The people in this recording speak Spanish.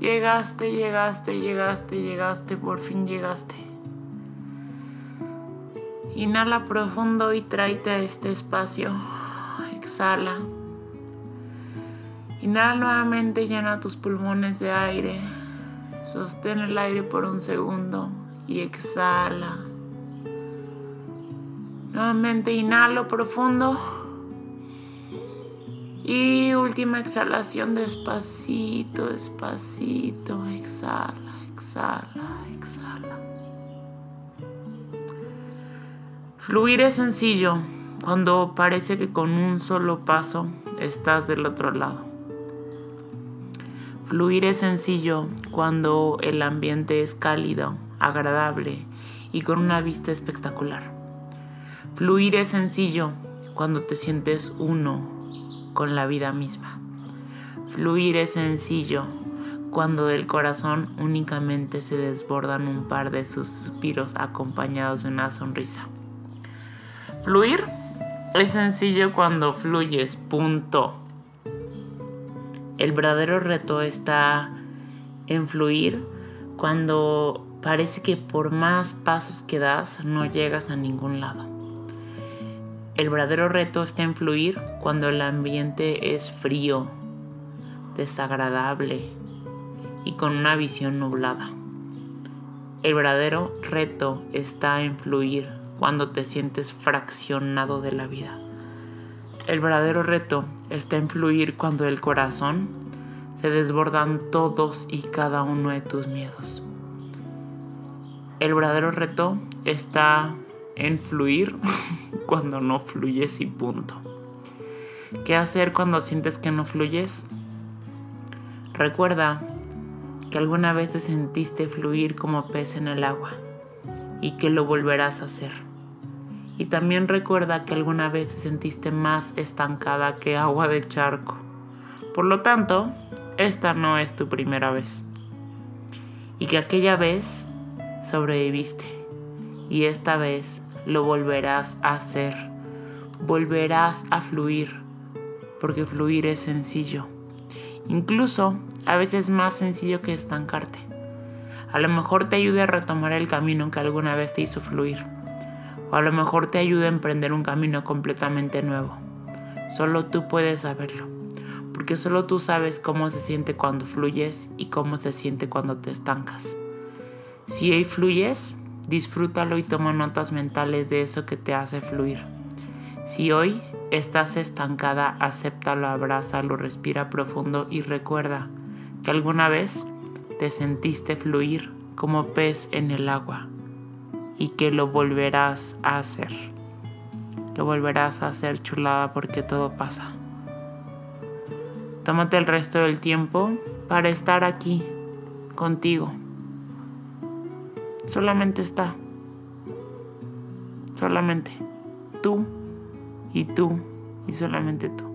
Llegaste, llegaste, llegaste, llegaste, por fin llegaste. Inhala profundo y tráete a este espacio. Exhala. Inhala nuevamente, llena tus pulmones de aire. Sostén el aire por un segundo y exhala. Nuevamente inhalo profundo. Y última exhalación despacito, despacito. Exhala, exhala, exhala. Fluir es sencillo cuando parece que con un solo paso estás del otro lado. Fluir es sencillo cuando el ambiente es cálido, agradable y con una vista espectacular. Fluir es sencillo cuando te sientes uno con la vida misma. Fluir es sencillo cuando del corazón únicamente se desbordan un par de suspiros acompañados de una sonrisa. Fluir es sencillo cuando fluyes, punto. El verdadero reto está en fluir cuando parece que por más pasos que das no llegas a ningún lado. El verdadero reto está en fluir cuando el ambiente es frío, desagradable y con una visión nublada. El verdadero reto está en fluir cuando te sientes fraccionado de la vida. El verdadero reto está en fluir cuando el corazón se desbordan todos y cada uno de tus miedos. El verdadero reto está en fluir cuando no fluyes y punto. ¿Qué hacer cuando sientes que no fluyes? Recuerda que alguna vez te sentiste fluir como pez en el agua y que lo volverás a hacer. Y también recuerda que alguna vez te sentiste más estancada que agua de charco. Por lo tanto, esta no es tu primera vez. Y que aquella vez sobreviviste. Y esta vez lo volverás a hacer. Volverás a fluir. Porque fluir es sencillo. Incluso a veces más sencillo que estancarte. A lo mejor te ayude a retomar el camino que alguna vez te hizo fluir o a lo mejor te ayuda a emprender un camino completamente nuevo. Solo tú puedes saberlo, porque solo tú sabes cómo se siente cuando fluyes y cómo se siente cuando te estancas. Si hoy fluyes, disfrútalo y toma notas mentales de eso que te hace fluir. Si hoy estás estancada, acéptalo, abrázalo, respira profundo y recuerda que alguna vez te sentiste fluir como pez en el agua y que lo volverás a hacer. Lo volverás a hacer chulada porque todo pasa. Tómate el resto del tiempo para estar aquí contigo. Solamente está. Solamente tú y tú y solamente tú.